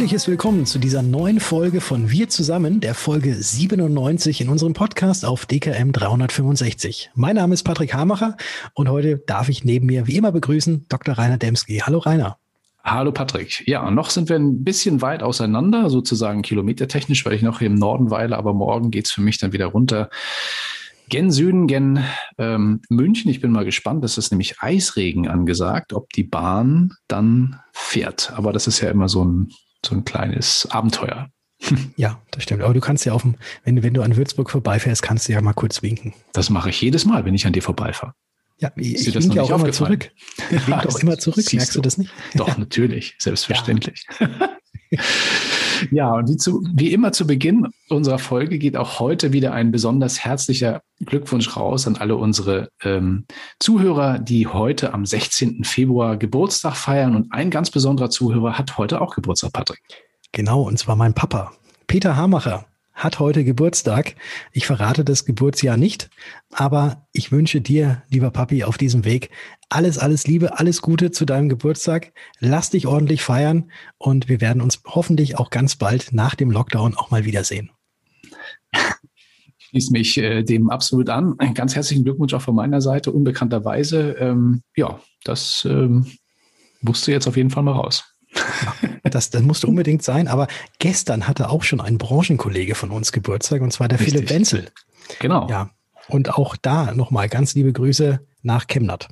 Fröhliches Willkommen zu dieser neuen Folge von Wir zusammen, der Folge 97 in unserem Podcast auf DKM 365. Mein Name ist Patrick Hamacher und heute darf ich neben mir wie immer begrüßen Dr. Rainer Demski. Hallo Rainer. Hallo Patrick. Ja, noch sind wir ein bisschen weit auseinander, sozusagen kilometertechnisch, weil ich noch hier im Norden weile, aber morgen geht's für mich dann wieder runter gen Süden, gen ähm, München. Ich bin mal gespannt. Das ist nämlich Eisregen angesagt, ob die Bahn dann fährt. Aber das ist ja immer so ein, so ein kleines Abenteuer. Ja, das stimmt. Aber du kannst ja auf dem, wenn, wenn du an Würzburg vorbeifährst, kannst du ja mal kurz winken. Das mache ich jedes Mal, wenn ich an dir vorbeifahre. Ja, ich, ich winke auch immer zurück. Ich winke auch immer zurück. Merkst du das nicht? Doch, natürlich. Selbstverständlich. Ja. Ja, und wie, zu, wie immer zu Beginn unserer Folge geht auch heute wieder ein besonders herzlicher Glückwunsch raus an alle unsere ähm, Zuhörer, die heute am 16. Februar Geburtstag feiern. Und ein ganz besonderer Zuhörer hat heute auch Geburtstag, Patrick. Genau, und zwar mein Papa, Peter Hamacher hat heute Geburtstag. Ich verrate das Geburtsjahr nicht, aber ich wünsche dir, lieber Papi, auf diesem Weg alles, alles Liebe, alles Gute zu deinem Geburtstag. Lass dich ordentlich feiern und wir werden uns hoffentlich auch ganz bald nach dem Lockdown auch mal wiedersehen. Ich schließe mich äh, dem absolut an. Einen ganz herzlichen Glückwunsch auch von meiner Seite. Unbekannterweise, ähm, ja, das ähm, musste jetzt auf jeden Fall mal raus. Das, das musste unbedingt sein. Aber gestern hatte auch schon ein Branchenkollege von uns Geburtstag, und zwar der Richtig. Philipp Wenzel. Genau. Ja. Und auch da nochmal ganz liebe Grüße nach Chemnat.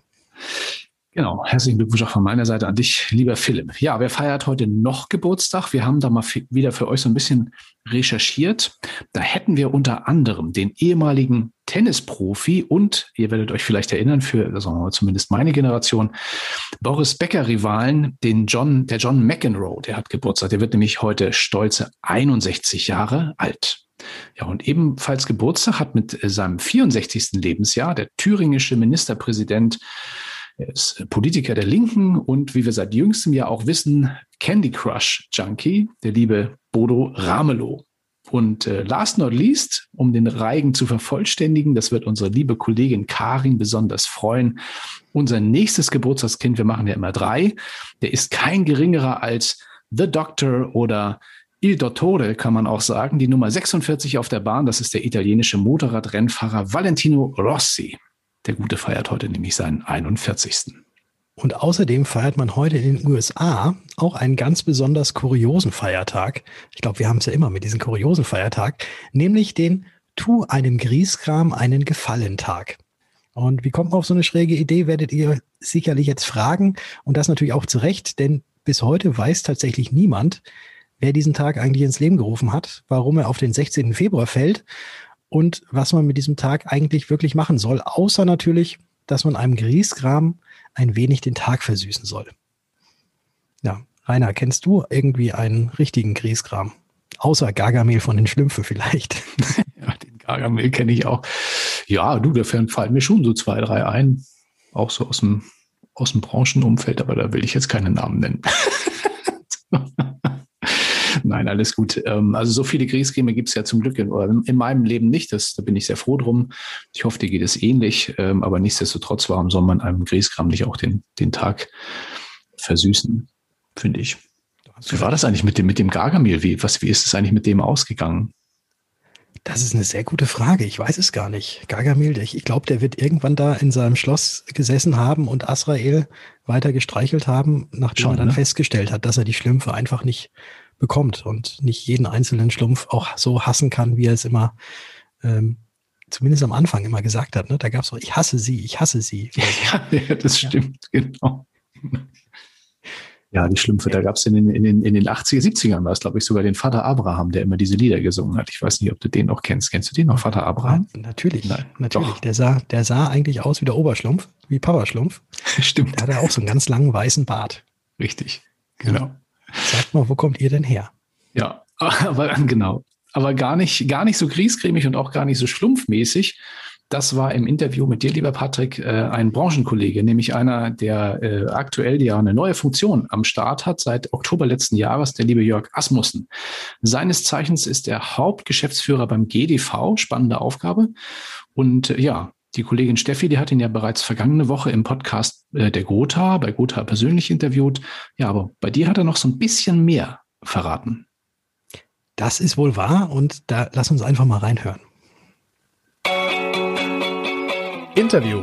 Genau, herzlichen Glückwunsch auch von meiner Seite an dich, lieber Philipp. Ja, wer feiert heute noch Geburtstag? Wir haben da mal wieder für euch so ein bisschen recherchiert. Da hätten wir unter anderem den ehemaligen Tennisprofi und, ihr werdet euch vielleicht erinnern, für mal, zumindest meine Generation, Boris Becker-Rivalen, den John, der John McEnroe, der hat Geburtstag. Der wird nämlich heute stolze 61 Jahre alt. Ja, und ebenfalls Geburtstag hat mit seinem 64. Lebensjahr der thüringische Ministerpräsident er ist Politiker der Linken und wie wir seit jüngstem Jahr auch wissen, Candy Crush Junkie, der liebe Bodo Ramelow. Und äh, last not least, um den Reigen zu vervollständigen, das wird unsere liebe Kollegin Karin besonders freuen. Unser nächstes Geburtstagskind, wir machen ja immer drei, der ist kein geringerer als The Doctor oder Il Dottore kann man auch sagen, die Nummer 46 auf der Bahn, das ist der italienische Motorradrennfahrer Valentino Rossi. Der Gute feiert heute nämlich seinen 41. Und außerdem feiert man heute in den USA auch einen ganz besonders kuriosen Feiertag. Ich glaube, wir haben es ja immer mit diesem kuriosen Feiertag, nämlich den Tu einem Grieskram einen Gefallentag. Und wie kommt man auf so eine schräge Idee, werdet ihr sicherlich jetzt fragen. Und das natürlich auch zu Recht, denn bis heute weiß tatsächlich niemand, wer diesen Tag eigentlich ins Leben gerufen hat, warum er auf den 16. Februar fällt und was man mit diesem Tag eigentlich wirklich machen soll, außer natürlich, dass man einem Griesgram ein wenig den Tag versüßen soll. Ja, Rainer, kennst du irgendwie einen richtigen Griesgram? Außer Gargamel von den Schlümpfen vielleicht. ja, den Gargamel kenne ich auch. Ja, du, da fallen mir schon so zwei, drei ein. Auch so aus dem, aus dem Branchenumfeld, aber da will ich jetzt keine Namen nennen. Nein, alles gut. Ähm, also so viele Kriegscreme gibt es ja zum Glück in, in, meinem Leben nicht. Das, da bin ich sehr froh drum. Ich hoffe, dir geht es ähnlich. Ähm, aber nichtsdestotrotz, warum soll man einem Grießkram nicht auch den, den Tag versüßen, finde ich. Wie war das eigentlich mit dem, mit dem Gargamel? Wie, was, wie ist es eigentlich mit dem ausgegangen? Das ist eine sehr gute Frage. Ich weiß es gar nicht. Gargamel, ich, ich glaube, der wird irgendwann da in seinem Schloss gesessen haben und Asrael weiter gestreichelt haben, nachdem Schon, er dann ne? festgestellt hat, dass er die Schlümpfe einfach nicht bekommt und nicht jeden einzelnen Schlumpf auch so hassen kann, wie er es immer, ähm, zumindest am Anfang immer gesagt hat. Ne? Da gab es auch, ich hasse sie, ich hasse sie. Ja, ja das stimmt, ja. genau. Ja, die Schlümpfe, da gab es in den, in, den, in den 80er, 70ern war es, glaube ich, sogar den Vater Abraham, der immer diese Lieder gesungen hat. Ich weiß nicht, ob du den noch kennst. Kennst du den noch, Vater Abraham? Ja, natürlich, Nein, natürlich. Doch. Der sah, der sah eigentlich aus wie der Oberschlumpf, wie Papa Schlumpf. Stimmt. Der hatte auch so einen ganz langen weißen Bart. Richtig, genau. Sagt mal, wo kommt ihr denn her? Ja, aber genau. Aber gar nicht, gar nicht so griesgrämig und auch gar nicht so schlumpfmäßig. Das war im Interview mit dir, lieber Patrick, äh, ein Branchenkollege, nämlich einer, der äh, aktuell ja eine neue Funktion am Start hat seit Oktober letzten Jahres, der liebe Jörg Asmussen. Seines Zeichens ist er Hauptgeschäftsführer beim GDV, spannende Aufgabe. Und äh, ja, die Kollegin Steffi, die hat ihn ja bereits vergangene Woche im Podcast äh, der Gotha, bei Gotha persönlich interviewt. Ja, aber bei dir hat er noch so ein bisschen mehr verraten. Das ist wohl wahr und da lass uns einfach mal reinhören. Interview.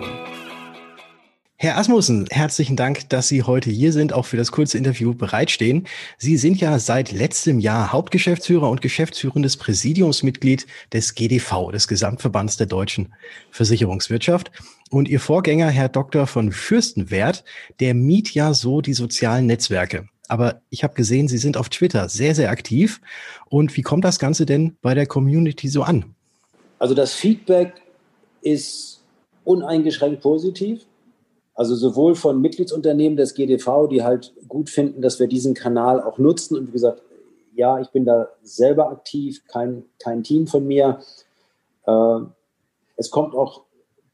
Herr Asmussen, herzlichen Dank, dass Sie heute hier sind, auch für das kurze Interview bereitstehen. Sie sind ja seit letztem Jahr Hauptgeschäftsführer und geschäftsführendes Präsidiumsmitglied des GDV, des Gesamtverbands der deutschen Versicherungswirtschaft. Und Ihr Vorgänger, Herr Dr. von Fürstenwert, der miet ja so die sozialen Netzwerke. Aber ich habe gesehen, Sie sind auf Twitter sehr, sehr aktiv. Und wie kommt das Ganze denn bei der Community so an? Also das Feedback ist uneingeschränkt positiv. Also sowohl von Mitgliedsunternehmen des GDV, die halt gut finden, dass wir diesen Kanal auch nutzen. Und wie gesagt, ja, ich bin da selber aktiv, kein, kein Team von mir. Äh, es kommt auch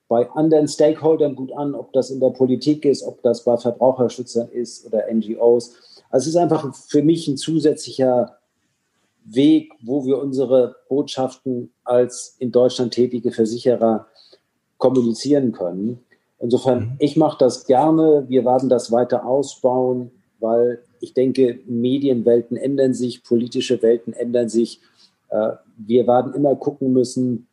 bei anderen Stakeholdern gut an, ob das in der Politik ist, ob das bei Verbraucherschützern ist oder NGOs. Also es ist einfach für mich ein zusätzlicher Weg, wo wir unsere Botschaften als in Deutschland tätige Versicherer kommunizieren können. Insofern, mhm. ich mache das gerne. Wir werden das weiter ausbauen, weil ich denke, Medienwelten ändern sich, politische Welten ändern sich. Äh, wir werden immer gucken müssen,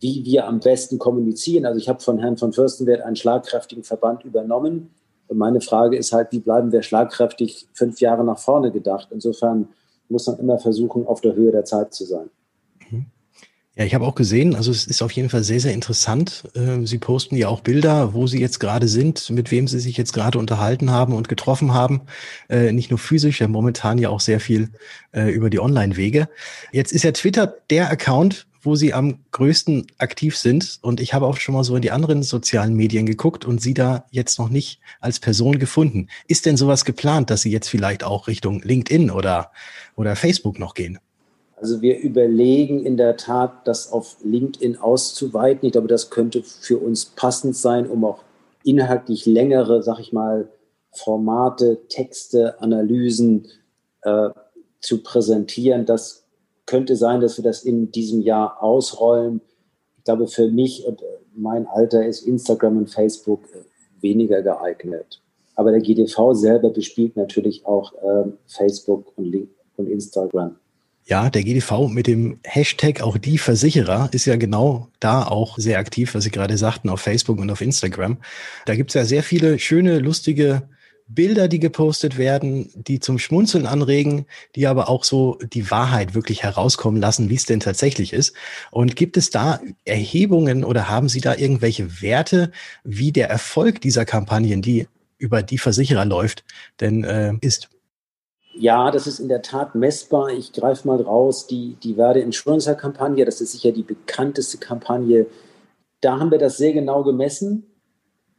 wie wir am besten kommunizieren. Also ich habe von Herrn von Fürstenwert einen schlagkräftigen Verband übernommen. Und meine Frage ist halt, wie bleiben wir schlagkräftig fünf Jahre nach vorne gedacht? Insofern muss man immer versuchen, auf der Höhe der Zeit zu sein. Ja, ich habe auch gesehen, also es ist auf jeden Fall sehr, sehr interessant. Ähm, Sie posten ja auch Bilder, wo Sie jetzt gerade sind, mit wem Sie sich jetzt gerade unterhalten haben und getroffen haben. Äh, nicht nur physisch, ja momentan ja auch sehr viel äh, über die Online-Wege. Jetzt ist ja Twitter der Account, wo Sie am größten aktiv sind. Und ich habe auch schon mal so in die anderen sozialen Medien geguckt und Sie da jetzt noch nicht als Person gefunden. Ist denn sowas geplant, dass Sie jetzt vielleicht auch Richtung LinkedIn oder, oder Facebook noch gehen? Also wir überlegen in der Tat, das auf LinkedIn auszuweiten. Ich glaube, das könnte für uns passend sein, um auch inhaltlich längere, sag ich mal, Formate, Texte, Analysen äh, zu präsentieren. Das könnte sein, dass wir das in diesem Jahr ausrollen. Ich glaube, für mich und mein Alter ist Instagram und Facebook äh, weniger geeignet. Aber der GDV selber bespielt natürlich auch äh, Facebook und, Link und Instagram. Ja, der GDV mit dem Hashtag auch die Versicherer ist ja genau da auch sehr aktiv, was Sie gerade sagten, auf Facebook und auf Instagram. Da gibt's ja sehr viele schöne, lustige Bilder, die gepostet werden, die zum Schmunzeln anregen, die aber auch so die Wahrheit wirklich herauskommen lassen, wie es denn tatsächlich ist. Und gibt es da Erhebungen oder haben Sie da irgendwelche Werte, wie der Erfolg dieser Kampagnen, die über die Versicherer läuft, denn äh, ist? Ja, das ist in der Tat messbar. Ich greife mal raus, die, die Verde Insurancer-Kampagne, das ist sicher die bekannteste Kampagne. Da haben wir das sehr genau gemessen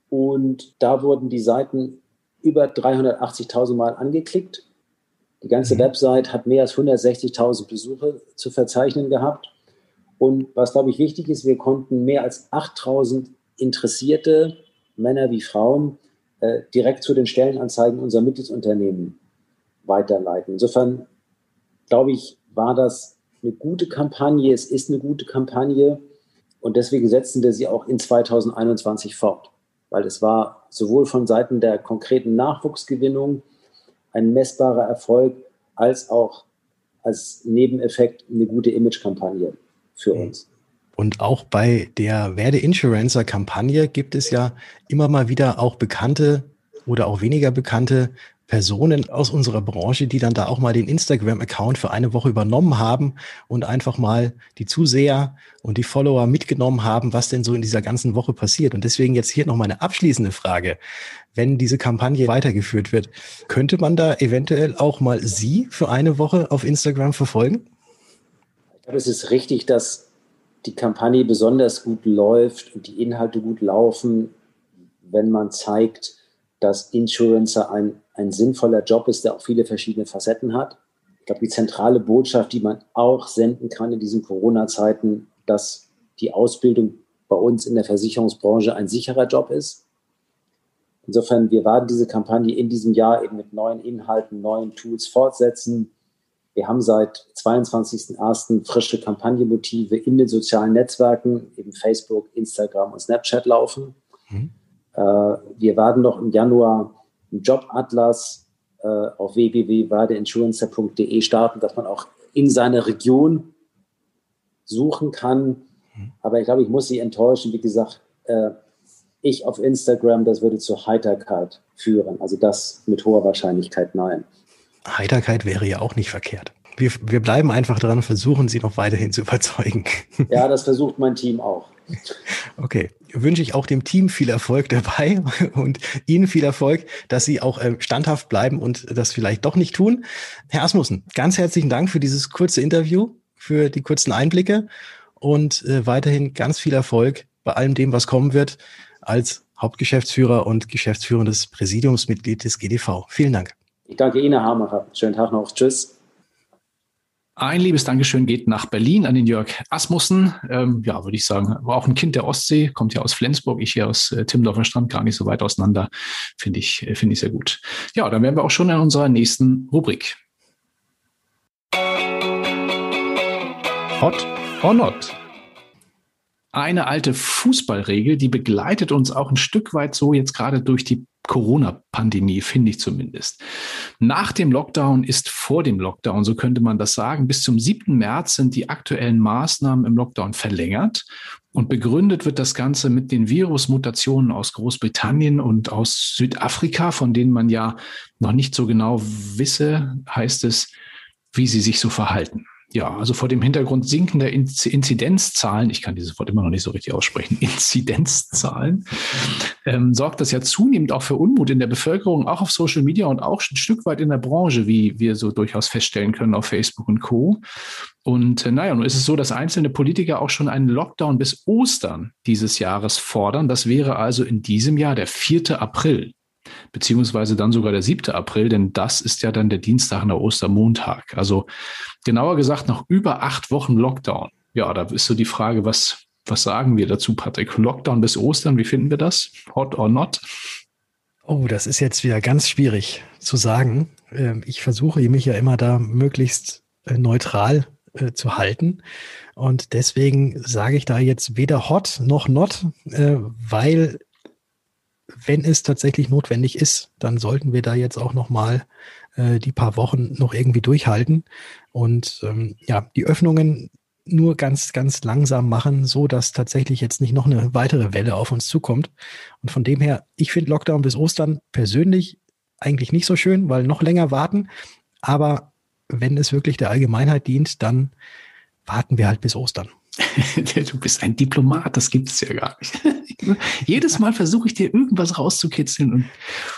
und da wurden die Seiten über 380.000 Mal angeklickt. Die ganze mhm. Website hat mehr als 160.000 Besuche zu verzeichnen gehabt. Und was, glaube ich, wichtig ist, wir konnten mehr als 8.000 interessierte Männer wie Frauen äh, direkt zu den Stellenanzeigen unserer Mitgliedsunternehmen weiterleiten. Insofern glaube ich, war das eine gute Kampagne. Es ist eine gute Kampagne und deswegen setzen wir sie auch in 2021 fort, weil es war sowohl von Seiten der konkreten Nachwuchsgewinnung ein messbarer Erfolg als auch als Nebeneffekt eine gute Imagekampagne für mhm. uns. Und auch bei der Werde Insurancer Kampagne gibt es ja immer mal wieder auch bekannte oder auch weniger bekannte Personen aus unserer Branche, die dann da auch mal den Instagram-Account für eine Woche übernommen haben und einfach mal die Zuseher und die Follower mitgenommen haben, was denn so in dieser ganzen Woche passiert. Und deswegen jetzt hier noch meine abschließende Frage. Wenn diese Kampagne weitergeführt wird, könnte man da eventuell auch mal Sie für eine Woche auf Instagram verfolgen? Ich glaube, es ist richtig, dass die Kampagne besonders gut läuft und die Inhalte gut laufen, wenn man zeigt, dass Insurancer ein ein sinnvoller Job ist, der auch viele verschiedene Facetten hat. Ich glaube, die zentrale Botschaft, die man auch senden kann in diesen Corona-Zeiten, dass die Ausbildung bei uns in der Versicherungsbranche ein sicherer Job ist. Insofern, wir werden diese Kampagne in diesem Jahr eben mit neuen Inhalten, neuen Tools fortsetzen. Wir haben seit 22.01. frische Kampagnenmotive in den sozialen Netzwerken, eben Facebook, Instagram und Snapchat laufen. Mhm. Äh, wir werden noch im Januar einen Jobatlas äh, auf www.wadeinsurancer.de starten, dass man auch in seiner Region suchen kann. Aber ich glaube, ich muss Sie enttäuschen. Wie gesagt, äh, ich auf Instagram, das würde zur Heiterkeit führen. Also das mit hoher Wahrscheinlichkeit nein. Heiterkeit wäre ja auch nicht verkehrt. Wir, wir bleiben einfach dran, versuchen Sie noch weiterhin zu überzeugen. Ja, das versucht mein Team auch. Okay, wünsche ich auch dem Team viel Erfolg dabei und Ihnen viel Erfolg, dass Sie auch äh, standhaft bleiben und das vielleicht doch nicht tun. Herr Asmussen, ganz herzlichen Dank für dieses kurze Interview, für die kurzen Einblicke und äh, weiterhin ganz viel Erfolg bei allem dem, was kommen wird als Hauptgeschäftsführer und geschäftsführendes Präsidiumsmitglied des GDV. Vielen Dank. Ich danke Ihnen, Herr Hamacher. Schönen Tag noch. Tschüss. Ein liebes Dankeschön geht nach Berlin an den Jörg Asmussen. Ähm, ja, würde ich sagen, war auch ein Kind der Ostsee, kommt ja aus Flensburg, ich hier aus äh, Timmendorfer Strand, gar nicht so weit auseinander. Finde ich, äh, finde ich sehr gut. Ja, dann wären wir auch schon in unserer nächsten Rubrik. Hot or not? Eine alte Fußballregel, die begleitet uns auch ein Stück weit so jetzt gerade durch die Corona-Pandemie, finde ich zumindest. Nach dem Lockdown ist vor dem Lockdown, so könnte man das sagen. Bis zum 7. März sind die aktuellen Maßnahmen im Lockdown verlängert. Und begründet wird das Ganze mit den Virusmutationen aus Großbritannien und aus Südafrika, von denen man ja noch nicht so genau wisse, heißt es, wie sie sich so verhalten ja, also vor dem Hintergrund sinkender Inzidenzzahlen, ich kann dieses Wort immer noch nicht so richtig aussprechen, Inzidenzzahlen, ähm, sorgt das ja zunehmend auch für Unmut in der Bevölkerung, auch auf Social Media und auch ein Stück weit in der Branche, wie wir so durchaus feststellen können auf Facebook und Co. Und äh, naja, nun ist es so, dass einzelne Politiker auch schon einen Lockdown bis Ostern dieses Jahres fordern. Das wäre also in diesem Jahr der 4. April beziehungsweise dann sogar der 7. April, denn das ist ja dann der Dienstag nach Ostermontag. Also genauer gesagt noch über acht Wochen Lockdown. Ja, da ist so die Frage, was, was sagen wir dazu, Patrick? Lockdown bis Ostern, wie finden wir das? Hot or not? Oh, das ist jetzt wieder ganz schwierig zu sagen. Ähm, ich versuche mich ja immer da möglichst äh, neutral äh, zu halten. Und deswegen sage ich da jetzt weder hot noch not, äh, weil wenn es tatsächlich notwendig ist, dann sollten wir da jetzt auch noch mal äh, die paar Wochen noch irgendwie durchhalten und ähm, ja, die Öffnungen nur ganz, ganz langsam machen, so dass tatsächlich jetzt nicht noch eine weitere Welle auf uns zukommt. Und von dem her, ich finde Lockdown bis Ostern persönlich eigentlich nicht so schön, weil noch länger warten. Aber wenn es wirklich der Allgemeinheit dient, dann warten wir halt bis Ostern. du bist ein Diplomat, das gibt es ja gar nicht. Jedes Mal versuche ich dir irgendwas rauszukitzeln und,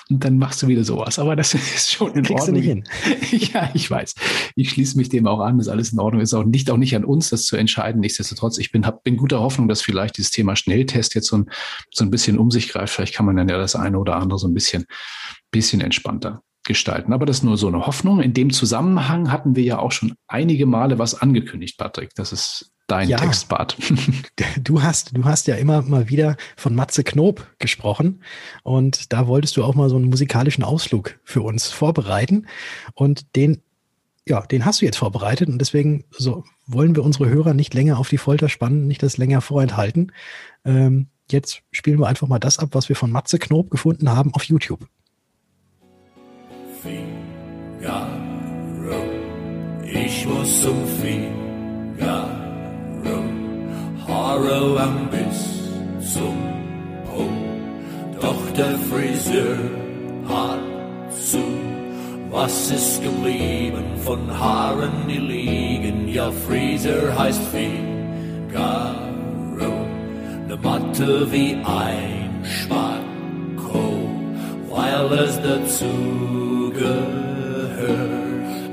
und dann machst du wieder sowas. Aber das ist schon in Kriegst Ordnung. Du nicht hin. ja, ich weiß. Ich schließe mich dem auch an, ist alles in Ordnung. Ist auch nicht, auch nicht an uns, das zu entscheiden. Nichtsdestotrotz, ich bin, hab, bin guter Hoffnung, dass vielleicht dieses Thema Schnelltest jetzt so ein, so ein bisschen um sich greift. Vielleicht kann man dann ja das eine oder andere so ein bisschen, bisschen entspannter gestalten. Aber das ist nur so eine Hoffnung. In dem Zusammenhang hatten wir ja auch schon einige Male was angekündigt, Patrick. Das ist dein ja, Textbart. Du hast, du hast ja immer mal wieder von Matze Knob gesprochen und da wolltest du auch mal so einen musikalischen Ausflug für uns vorbereiten und den, ja, den hast du jetzt vorbereitet und deswegen so wollen wir unsere Hörer nicht länger auf die Folter spannen, nicht das länger vorenthalten. Ähm, jetzt spielen wir einfach mal das ab, was wir von Matze Knob gefunden haben auf YouTube. Figaro, ich muss zum Figaro. Lang bis zum Po. Doch der Friseur hat zu. Was ist geblieben von Haaren, die liegen? Ja, Friseur heißt Figaro. Ne Matte wie ein Spacko, weil es dazu gehört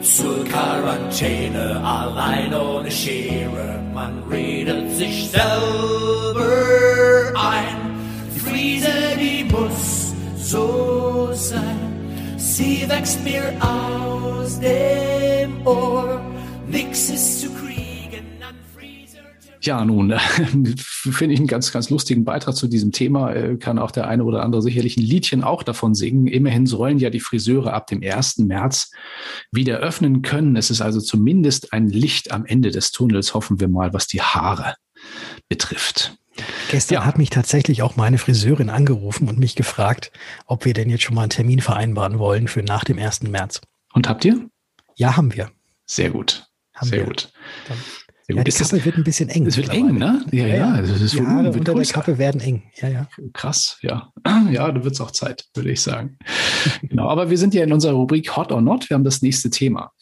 zur Quarantäne, allein ohne Schere. Man redet sich selber ein. Die Friese, die muss so sein. Sie wächst mir aus dem Ohr. Nix ist zu ja, nun, äh, finde ich einen ganz, ganz lustigen Beitrag zu diesem Thema. Äh, kann auch der eine oder andere sicherlich ein Liedchen auch davon singen. Immerhin sollen ja die Friseure ab dem 1. März wieder öffnen können. Es ist also zumindest ein Licht am Ende des Tunnels, hoffen wir mal, was die Haare betrifft. Gestern ja. hat mich tatsächlich auch meine Friseurin angerufen und mich gefragt, ob wir denn jetzt schon mal einen Termin vereinbaren wollen für nach dem 1. März. Und habt ihr? Ja, haben wir. Sehr gut. Haben Sehr wir. gut. Dann ja, die Kappe wird ein bisschen eng. Es wird eng, ne? Ja, ja. ja. Das ist die Haare wird unter größer. der Kappe werden eng. Ja, ja. Krass, ja. Ja, da wird es auch Zeit, würde ich sagen. genau, aber wir sind ja in unserer Rubrik Hot or Not. Wir haben das nächste Thema.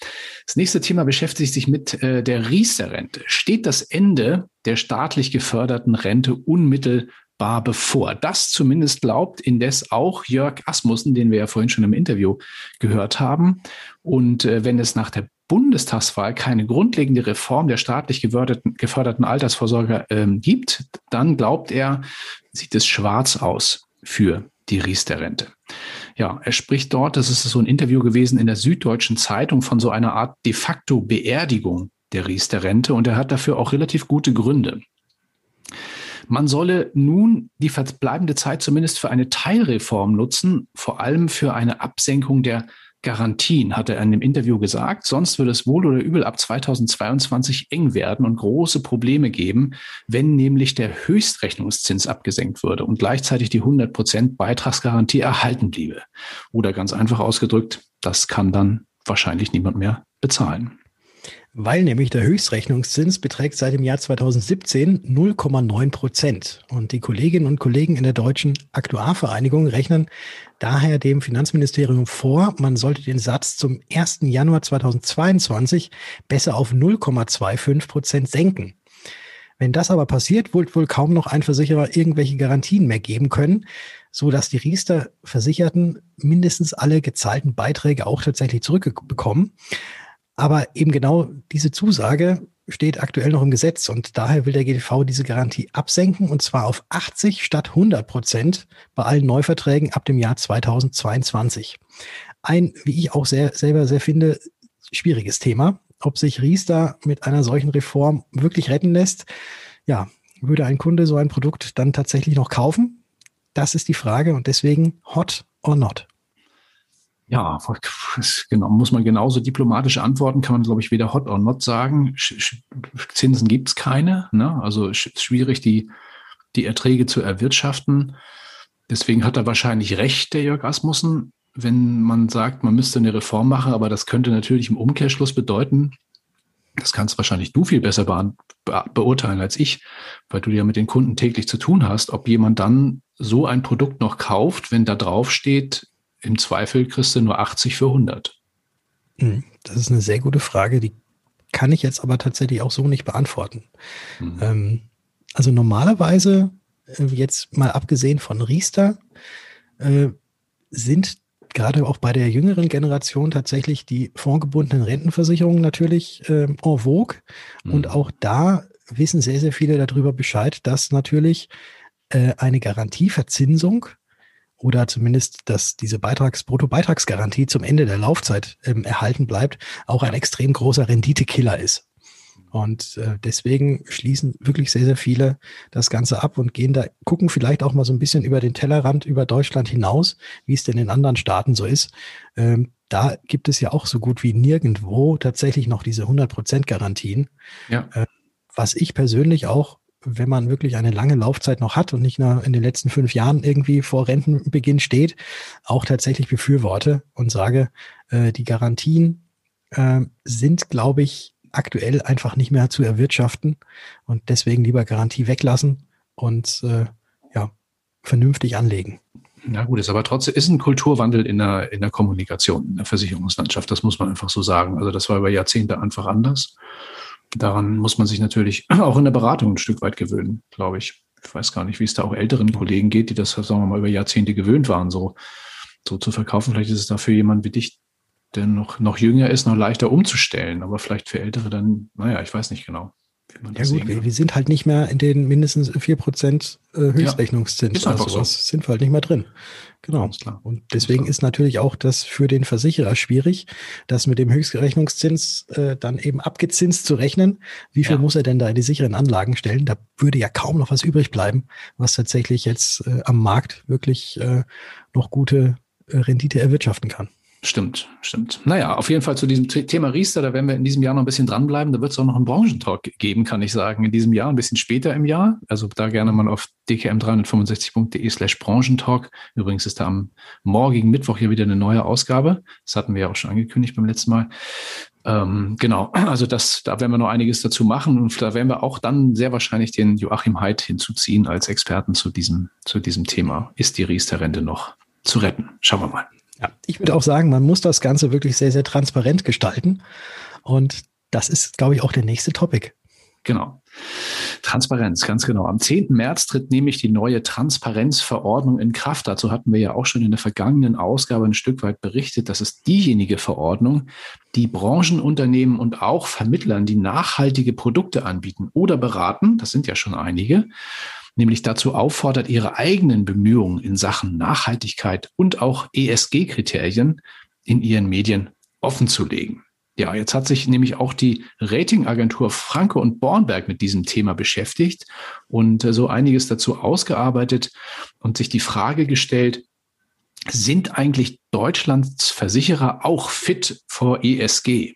Das nächste Thema beschäftigt sich mit äh, der Riester-Rente. Steht das Ende der staatlich geförderten Rente unmittelbar bevor? Das zumindest glaubt indes auch Jörg Asmussen, den wir ja vorhin schon im Interview gehört haben. Und äh, wenn es nach der Bundestagswahl keine grundlegende Reform der staatlich geförderten, Altersvorsorge ähm, gibt, dann glaubt er, sieht es schwarz aus für die Riester-Rente. Ja, er spricht dort, das ist so ein Interview gewesen in der Süddeutschen Zeitung von so einer Art de facto Beerdigung der Riester-Rente und er hat dafür auch relativ gute Gründe. Man solle nun die verbleibende Zeit zumindest für eine Teilreform nutzen, vor allem für eine Absenkung der Garantien, hat er in dem Interview gesagt. Sonst würde es wohl oder übel ab 2022 eng werden und große Probleme geben, wenn nämlich der Höchstrechnungszins abgesenkt würde und gleichzeitig die 100 Prozent Beitragsgarantie erhalten bliebe. Oder ganz einfach ausgedrückt, das kann dann wahrscheinlich niemand mehr bezahlen weil nämlich der Höchstrechnungszins beträgt seit dem Jahr 2017 0,9 Prozent. Und die Kolleginnen und Kollegen in der Deutschen Aktuarvereinigung rechnen daher dem Finanzministerium vor, man sollte den Satz zum 1. Januar 2022 besser auf 0,25 Prozent senken. Wenn das aber passiert, wird wohl kaum noch ein Versicherer irgendwelche Garantien mehr geben können, so dass die Riester-Versicherten mindestens alle gezahlten Beiträge auch tatsächlich zurückbekommen. Aber eben genau diese Zusage steht aktuell noch im Gesetz und daher will der GDV diese Garantie absenken und zwar auf 80 statt 100 Prozent bei allen Neuverträgen ab dem Jahr 2022. Ein, wie ich auch sehr, selber sehr finde, schwieriges Thema. Ob sich Riester mit einer solchen Reform wirklich retten lässt, ja, würde ein Kunde so ein Produkt dann tatsächlich noch kaufen? Das ist die Frage und deswegen hot or not ja, genau, muss man genauso diplomatisch antworten, kann man, glaube ich, weder hot or not sagen. Zinsen gibt es keine, ne? also schwierig, die, die Erträge zu erwirtschaften. Deswegen hat er wahrscheinlich recht, der Jörg Asmussen, wenn man sagt, man müsste eine Reform machen, aber das könnte natürlich im Umkehrschluss bedeuten, das kannst wahrscheinlich du viel besser be be beurteilen als ich, weil du ja mit den Kunden täglich zu tun hast, ob jemand dann so ein Produkt noch kauft, wenn da drauf steht, im Zweifel kriegst du nur 80 für 100. Hm, das ist eine sehr gute Frage, die kann ich jetzt aber tatsächlich auch so nicht beantworten. Mhm. Ähm, also normalerweise, äh, jetzt mal abgesehen von Riester, äh, sind gerade auch bei der jüngeren Generation tatsächlich die fondgebundenen Rentenversicherungen natürlich äh, en vogue. Mhm. Und auch da wissen sehr, sehr viele darüber Bescheid, dass natürlich äh, eine Garantieverzinsung oder zumindest, dass diese Beitrags-, Bruttobeitragsgarantie zum Ende der Laufzeit ähm, erhalten bleibt, auch ein extrem großer Renditekiller ist. Und äh, deswegen schließen wirklich sehr, sehr viele das Ganze ab und gehen da, gucken vielleicht auch mal so ein bisschen über den Tellerrand über Deutschland hinaus, wie es denn in anderen Staaten so ist. Ähm, da gibt es ja auch so gut wie nirgendwo tatsächlich noch diese 100% Garantien. Ja. Äh, was ich persönlich auch wenn man wirklich eine lange Laufzeit noch hat und nicht nur in den letzten fünf Jahren irgendwie vor Rentenbeginn steht, auch tatsächlich befürworte und sage, äh, die Garantien äh, sind, glaube ich, aktuell einfach nicht mehr zu erwirtschaften und deswegen lieber Garantie weglassen und äh, ja, vernünftig anlegen. Na gut, ist aber trotzdem ist ein Kulturwandel in der, in der Kommunikation, in der Versicherungslandschaft. Das muss man einfach so sagen. Also das war über Jahrzehnte einfach anders daran muss man sich natürlich auch in der Beratung ein Stück weit gewöhnen, glaube ich. Ich weiß gar nicht, wie es da auch älteren Kollegen geht, die das, sagen wir mal, über Jahrzehnte gewöhnt waren, so, so zu verkaufen. Vielleicht ist es da für jemanden wie dich, der noch, noch jünger ist, noch leichter umzustellen. Aber vielleicht für Ältere dann, naja, ich weiß nicht genau ja gut, wir, wir, sind halt nicht mehr in den mindestens 4% äh, Höchstrechnungszins. Ja, ist also, so. sind wir halt nicht mehr drin. Genau. Und deswegen ist natürlich auch das für den Versicherer schwierig, das mit dem Höchstrechnungszins äh, dann eben abgezinst zu rechnen. Wie viel ja. muss er denn da in die sicheren Anlagen stellen? Da würde ja kaum noch was übrig bleiben, was tatsächlich jetzt äh, am Markt wirklich äh, noch gute äh, Rendite erwirtschaften kann. Stimmt, stimmt. Naja, auf jeden Fall zu diesem Thema Riester, da werden wir in diesem Jahr noch ein bisschen dranbleiben. Da wird es auch noch einen Branchentalk geben, kann ich sagen, in diesem Jahr, ein bisschen später im Jahr. Also da gerne mal auf dkm365.de slash Branchentalk. Übrigens ist da am morgigen Mittwoch hier wieder eine neue Ausgabe. Das hatten wir ja auch schon angekündigt beim letzten Mal. Ähm, genau, also das, da werden wir noch einiges dazu machen und da werden wir auch dann sehr wahrscheinlich den Joachim Haidt hinzuziehen als Experten zu diesem, zu diesem Thema. Ist die Riester-Rente noch zu retten? Schauen wir mal. Ja, ich würde auch sagen, man muss das Ganze wirklich sehr, sehr transparent gestalten. Und das ist, glaube ich, auch der nächste Topic. Genau. Transparenz, ganz genau. Am 10. März tritt nämlich die neue Transparenzverordnung in Kraft. Dazu hatten wir ja auch schon in der vergangenen Ausgabe ein Stück weit berichtet. Das ist diejenige Verordnung, die Branchenunternehmen und auch Vermittlern, die nachhaltige Produkte anbieten oder beraten, das sind ja schon einige, nämlich dazu auffordert, ihre eigenen Bemühungen in Sachen Nachhaltigkeit und auch ESG-Kriterien in ihren Medien offenzulegen. Ja, jetzt hat sich nämlich auch die Ratingagentur Franke und Bornberg mit diesem Thema beschäftigt und äh, so einiges dazu ausgearbeitet und sich die Frage gestellt, sind eigentlich Deutschlands Versicherer auch fit vor ESG?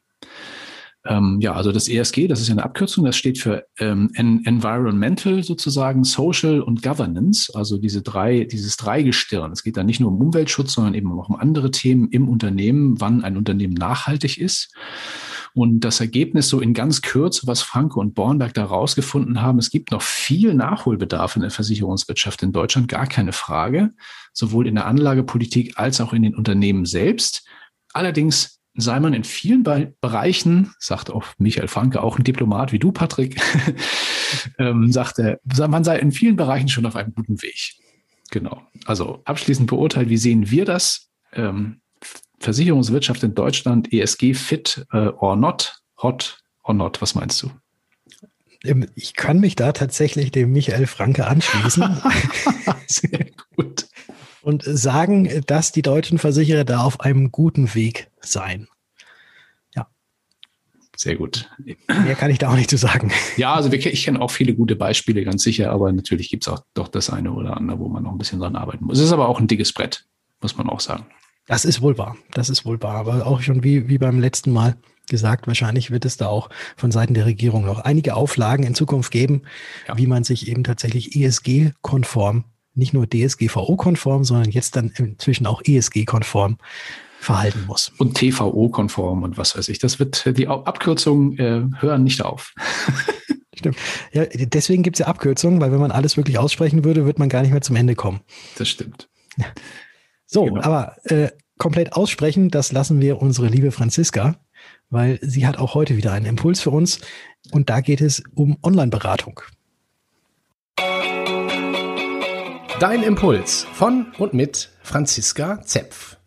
Ähm, ja, also das ESG, das ist ja eine Abkürzung, das steht für ähm, Environmental sozusagen, Social und Governance, also diese drei, dieses Dreigestirn. Es geht da nicht nur um Umweltschutz, sondern eben auch um andere Themen im Unternehmen, wann ein Unternehmen nachhaltig ist. Und das Ergebnis so in ganz Kürze, was Franke und Bornberg da rausgefunden haben, es gibt noch viel Nachholbedarf in der Versicherungswirtschaft in Deutschland, gar keine Frage, sowohl in der Anlagepolitik als auch in den Unternehmen selbst. Allerdings sei man in vielen Be Bereichen, sagt auch Michael Franke, auch ein Diplomat wie du, Patrick, ähm, sagt er, man sei in vielen Bereichen schon auf einem guten Weg. Genau. Also abschließend beurteilt, wie sehen wir das? Ähm, Versicherungswirtschaft in Deutschland, ESG fit uh, or not, hot or not, was meinst du? Ähm, ich kann mich da tatsächlich dem Michael Franke anschließen. Sehr gut und sagen, dass die deutschen Versicherer da auf einem guten Weg seien. Ja. Sehr gut. Mehr kann ich da auch nicht zu sagen. Ja, also ich kenne auch viele gute Beispiele, ganz sicher, aber natürlich gibt es auch doch das eine oder andere, wo man noch ein bisschen dran arbeiten muss. Es ist aber auch ein dickes Brett, muss man auch sagen. Das ist wohl wahr. Das ist wohl wahr. Aber auch schon wie, wie beim letzten Mal gesagt, wahrscheinlich wird es da auch von Seiten der Regierung noch einige Auflagen in Zukunft geben, ja. wie man sich eben tatsächlich ESG-konform nicht nur DSGVO-konform, sondern jetzt dann inzwischen auch ESG-konform verhalten muss. Und TVO-konform und was weiß ich. Das wird, die Abkürzungen äh, hören nicht auf. Stimmt. Ja, deswegen gibt es ja Abkürzungen, weil wenn man alles wirklich aussprechen würde, wird man gar nicht mehr zum Ende kommen. Das stimmt. So, genau. aber äh, komplett aussprechen, das lassen wir unsere liebe Franziska, weil sie hat auch heute wieder einen Impuls für uns. Und da geht es um Online-Beratung. Dein Impuls von und mit Franziska Zepf.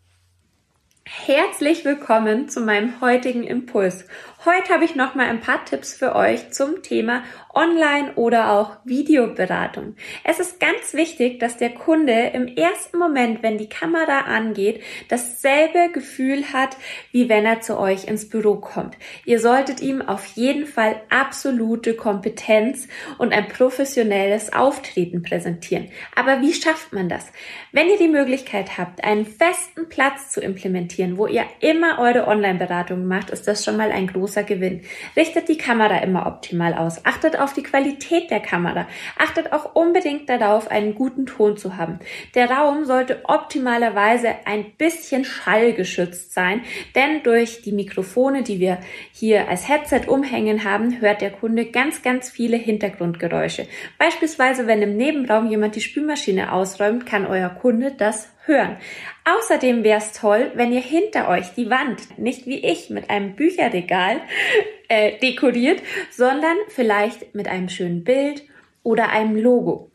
Herzlich willkommen zu meinem heutigen Impuls. Heute habe ich noch mal ein paar Tipps für euch zum Thema Online- oder auch Videoberatung. Es ist ganz wichtig, dass der Kunde im ersten Moment, wenn die Kamera angeht, dasselbe Gefühl hat, wie wenn er zu euch ins Büro kommt. Ihr solltet ihm auf jeden Fall absolute Kompetenz und ein professionelles Auftreten präsentieren. Aber wie schafft man das? Wenn ihr die Möglichkeit habt, einen festen Platz zu implementieren, wo ihr immer eure Online-Beratung macht, ist das schon mal ein großer Gewinn. Richtet die Kamera immer optimal aus. Achtet auf die Qualität der Kamera. Achtet auch unbedingt darauf, einen guten Ton zu haben. Der Raum sollte optimalerweise ein bisschen schallgeschützt sein, denn durch die Mikrofone, die wir hier als Headset umhängen haben, hört der Kunde ganz, ganz viele Hintergrundgeräusche. Beispielsweise, wenn im Nebenraum jemand die Spülmaschine ausräumt, kann euer Kunde das hören. Außerdem wäre es toll, wenn ihr hinter euch die Wand nicht wie ich mit einem Bücherregal äh, dekoriert, sondern vielleicht mit einem schönen Bild oder einem Logo.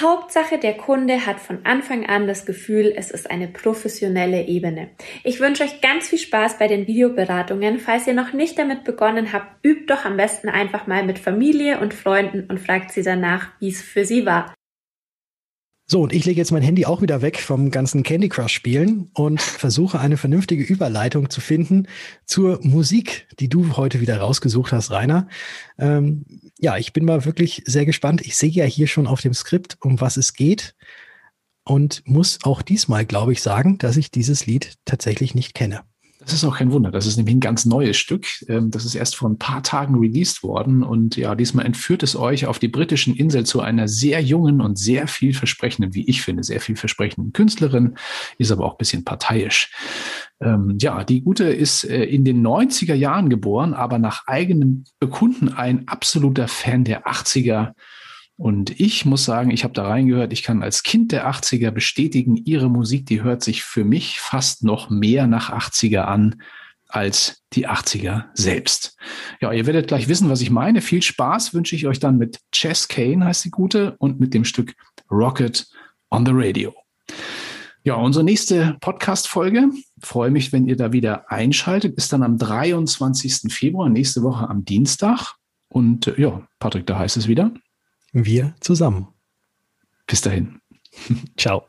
Hauptsache, der Kunde hat von Anfang an das Gefühl, es ist eine professionelle Ebene. Ich wünsche euch ganz viel Spaß bei den Videoberatungen. Falls ihr noch nicht damit begonnen habt, übt doch am besten einfach mal mit Familie und Freunden und fragt sie danach, wie es für sie war. So, und ich lege jetzt mein Handy auch wieder weg vom ganzen Candy Crush Spielen und versuche eine vernünftige Überleitung zu finden zur Musik, die du heute wieder rausgesucht hast, Rainer. Ähm, ja, ich bin mal wirklich sehr gespannt. Ich sehe ja hier schon auf dem Skript, um was es geht. und muss auch diesmal, glaube ich, sagen, dass ich dieses Lied tatsächlich nicht kenne. Das ist auch kein Wunder. Das ist nämlich ein ganz neues Stück. Ähm, das ist erst vor ein paar Tagen released worden. Und ja, diesmal entführt es euch auf die britischen Insel zu einer sehr jungen und sehr vielversprechenden, wie ich finde, sehr vielversprechenden Künstlerin, ist aber auch ein bisschen parteiisch. Ähm, ja, die Gute ist äh, in den 90er Jahren geboren, aber nach eigenem Bekunden ein absoluter Fan der 80er und ich muss sagen, ich habe da reingehört, ich kann als Kind der 80er bestätigen, ihre Musik, die hört sich für mich fast noch mehr nach 80er an als die 80er selbst. Ja, ihr werdet gleich wissen, was ich meine. Viel Spaß wünsche ich euch dann mit Chess Kane, heißt die gute, und mit dem Stück Rocket on the Radio. Ja, unsere nächste Podcast-Folge, freue mich, wenn ihr da wieder einschaltet, ist dann am 23. Februar, nächste Woche am Dienstag. Und äh, ja, Patrick, da heißt es wieder wir zusammen. Bis dahin. Ciao.